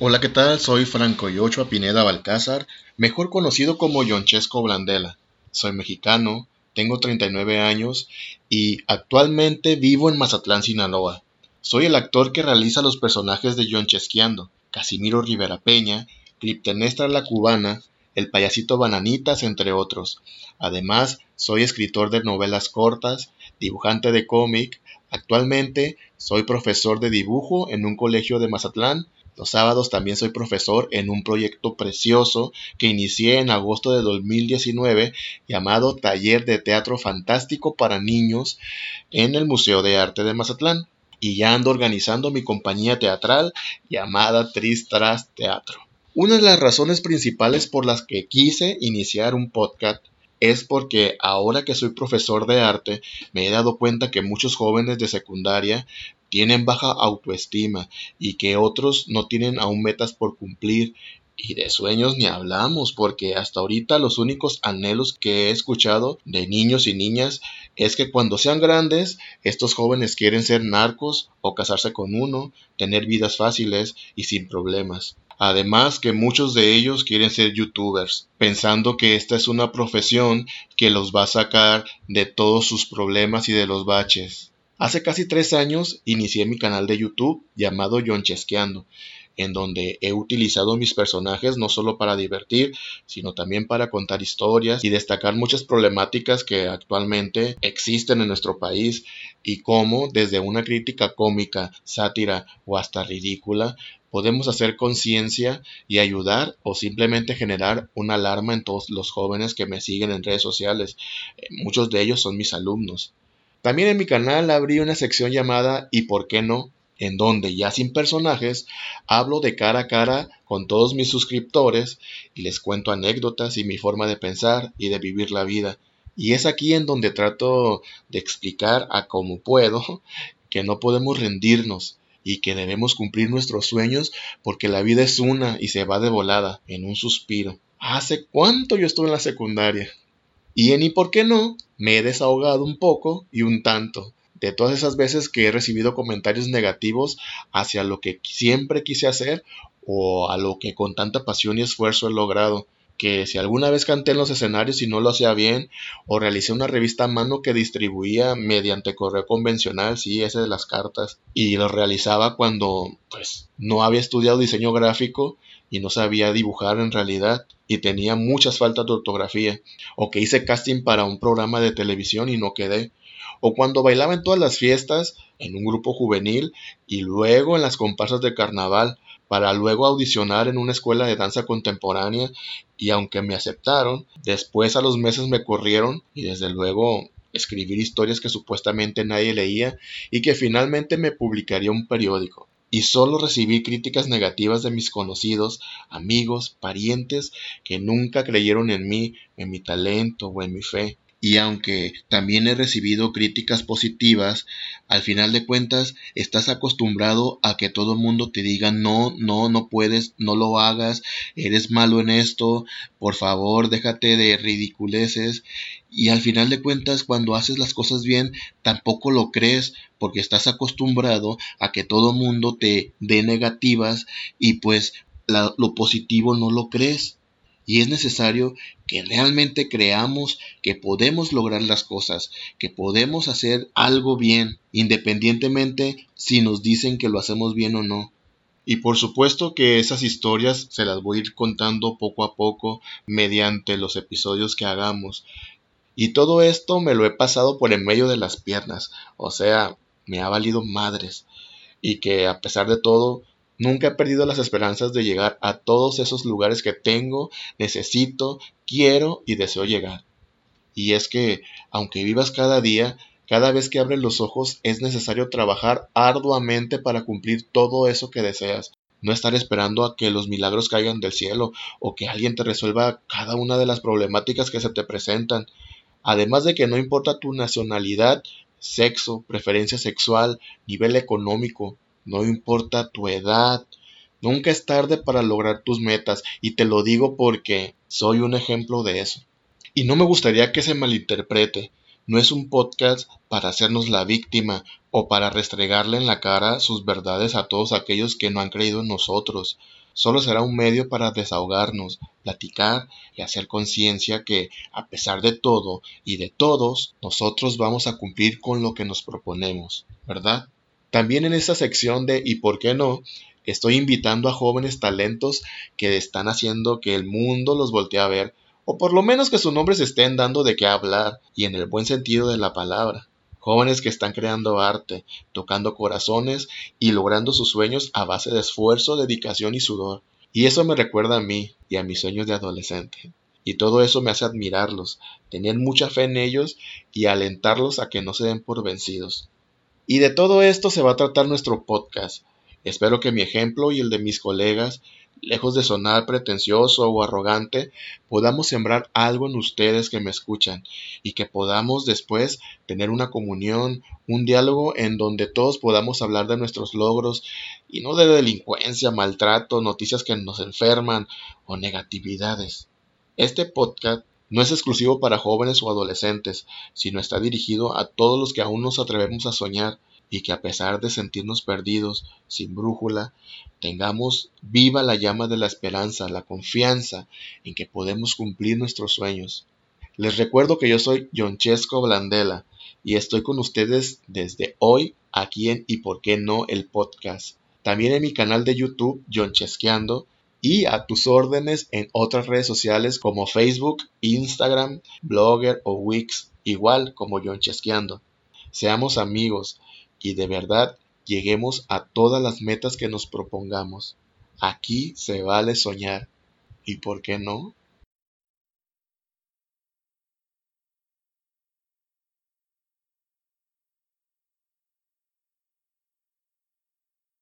Hola, ¿qué tal? Soy Franco Yochoa Pineda Balcázar, mejor conocido como Yonchesco Blandela. Soy mexicano, tengo 39 años y actualmente vivo en Mazatlán, Sinaloa. Soy el actor que realiza los personajes de Yonchesqueando, Casimiro Rivera Peña, Cliptenestra la Cubana, El Payasito Bananitas, entre otros. Además, soy escritor de novelas cortas, dibujante de cómic. Actualmente soy profesor de dibujo en un colegio de Mazatlán los sábados también soy profesor en un proyecto precioso que inicié en agosto de 2019 llamado Taller de Teatro Fantástico para Niños en el Museo de Arte de Mazatlán. Y ya ando organizando mi compañía teatral llamada Tristras Teatro. Una de las razones principales por las que quise iniciar un podcast es porque ahora que soy profesor de arte me he dado cuenta que muchos jóvenes de secundaria tienen baja autoestima y que otros no tienen aún metas por cumplir y de sueños ni hablamos, porque hasta ahorita los únicos anhelos que he escuchado de niños y niñas es que cuando sean grandes, estos jóvenes quieren ser narcos o casarse con uno, tener vidas fáciles y sin problemas. Además que muchos de ellos quieren ser youtubers, pensando que esta es una profesión que los va a sacar de todos sus problemas y de los baches. Hace casi tres años inicié mi canal de YouTube llamado Chesqueando, en donde he utilizado mis personajes no solo para divertir, sino también para contar historias y destacar muchas problemáticas que actualmente existen en nuestro país y cómo desde una crítica cómica, sátira o hasta ridícula podemos hacer conciencia y ayudar o simplemente generar una alarma en todos los jóvenes que me siguen en redes sociales. Eh, muchos de ellos son mis alumnos. También en mi canal abrí una sección llamada ¿Y por qué no? en donde ya sin personajes hablo de cara a cara con todos mis suscriptores y les cuento anécdotas y mi forma de pensar y de vivir la vida. Y es aquí en donde trato de explicar a cómo puedo que no podemos rendirnos y que debemos cumplir nuestros sueños porque la vida es una y se va de volada en un suspiro. ¿Hace cuánto yo estuve en la secundaria? Y en y por qué no, me he desahogado un poco y un tanto de todas esas veces que he recibido comentarios negativos hacia lo que siempre quise hacer o a lo que con tanta pasión y esfuerzo he logrado. Que si alguna vez canté en los escenarios y no lo hacía bien, o realicé una revista a mano que distribuía mediante correo convencional, sí, ese de las cartas, y lo realizaba cuando pues no había estudiado diseño gráfico y no sabía dibujar en realidad y tenía muchas faltas de ortografía, o que hice casting para un programa de televisión y no quedé, o cuando bailaba en todas las fiestas, en un grupo juvenil y luego en las comparsas de carnaval, para luego audicionar en una escuela de danza contemporánea y aunque me aceptaron, después a los meses me corrieron y desde luego escribir historias que supuestamente nadie leía y que finalmente me publicaría un periódico. Y solo recibí críticas negativas de mis conocidos, amigos, parientes que nunca creyeron en mí, en mi talento o en mi fe. Y aunque también he recibido críticas positivas, al final de cuentas estás acostumbrado a que todo el mundo te diga no, no, no puedes, no lo hagas, eres malo en esto, por favor, déjate de ridiculeces y al final de cuentas cuando haces las cosas bien tampoco lo crees porque estás acostumbrado a que todo mundo te dé negativas y pues lo positivo no lo crees y es necesario que realmente creamos que podemos lograr las cosas, que podemos hacer algo bien, independientemente si nos dicen que lo hacemos bien o no. Y por supuesto que esas historias se las voy a ir contando poco a poco mediante los episodios que hagamos. Y todo esto me lo he pasado por en medio de las piernas, o sea, me ha valido madres. Y que a pesar de todo, Nunca he perdido las esperanzas de llegar a todos esos lugares que tengo, necesito, quiero y deseo llegar. Y es que, aunque vivas cada día, cada vez que abres los ojos es necesario trabajar arduamente para cumplir todo eso que deseas. No estar esperando a que los milagros caigan del cielo o que alguien te resuelva cada una de las problemáticas que se te presentan. Además de que no importa tu nacionalidad, sexo, preferencia sexual, nivel económico, no importa tu edad, nunca es tarde para lograr tus metas y te lo digo porque soy un ejemplo de eso. Y no me gustaría que se malinterprete, no es un podcast para hacernos la víctima o para restregarle en la cara sus verdades a todos aquellos que no han creído en nosotros. solo será un medio para desahogarnos, platicar y hacer conciencia que, a pesar de todo y de todos, nosotros vamos a cumplir con lo que nos proponemos, ¿verdad? También en esta sección de ¿y por qué no? Estoy invitando a jóvenes talentos que están haciendo que el mundo los voltee a ver, o por lo menos que sus nombres estén dando de qué hablar, y en el buen sentido de la palabra. Jóvenes que están creando arte, tocando corazones y logrando sus sueños a base de esfuerzo, dedicación y sudor. Y eso me recuerda a mí y a mis sueños de adolescente. Y todo eso me hace admirarlos, tener mucha fe en ellos y alentarlos a que no se den por vencidos. Y de todo esto se va a tratar nuestro podcast, Espero que mi ejemplo y el de mis colegas, lejos de sonar pretencioso o arrogante, podamos sembrar algo en ustedes que me escuchan y que podamos después tener una comunión, un diálogo en donde todos podamos hablar de nuestros logros y no de delincuencia, maltrato, noticias que nos enferman o negatividades. Este podcast no es exclusivo para jóvenes o adolescentes, sino está dirigido a todos los que aún nos atrevemos a soñar y que a pesar de sentirnos perdidos, sin brújula, tengamos viva la llama de la esperanza, la confianza en que podemos cumplir nuestros sueños. Les recuerdo que yo soy Chesco Blandela y estoy con ustedes desde hoy aquí en Y por qué no el podcast. También en mi canal de YouTube Chesqueando y a tus órdenes en otras redes sociales como Facebook, Instagram, Blogger o Wix, igual como Chesqueando. Seamos amigos, y de verdad lleguemos a todas las metas que nos propongamos. Aquí se vale soñar. ¿Y por qué no?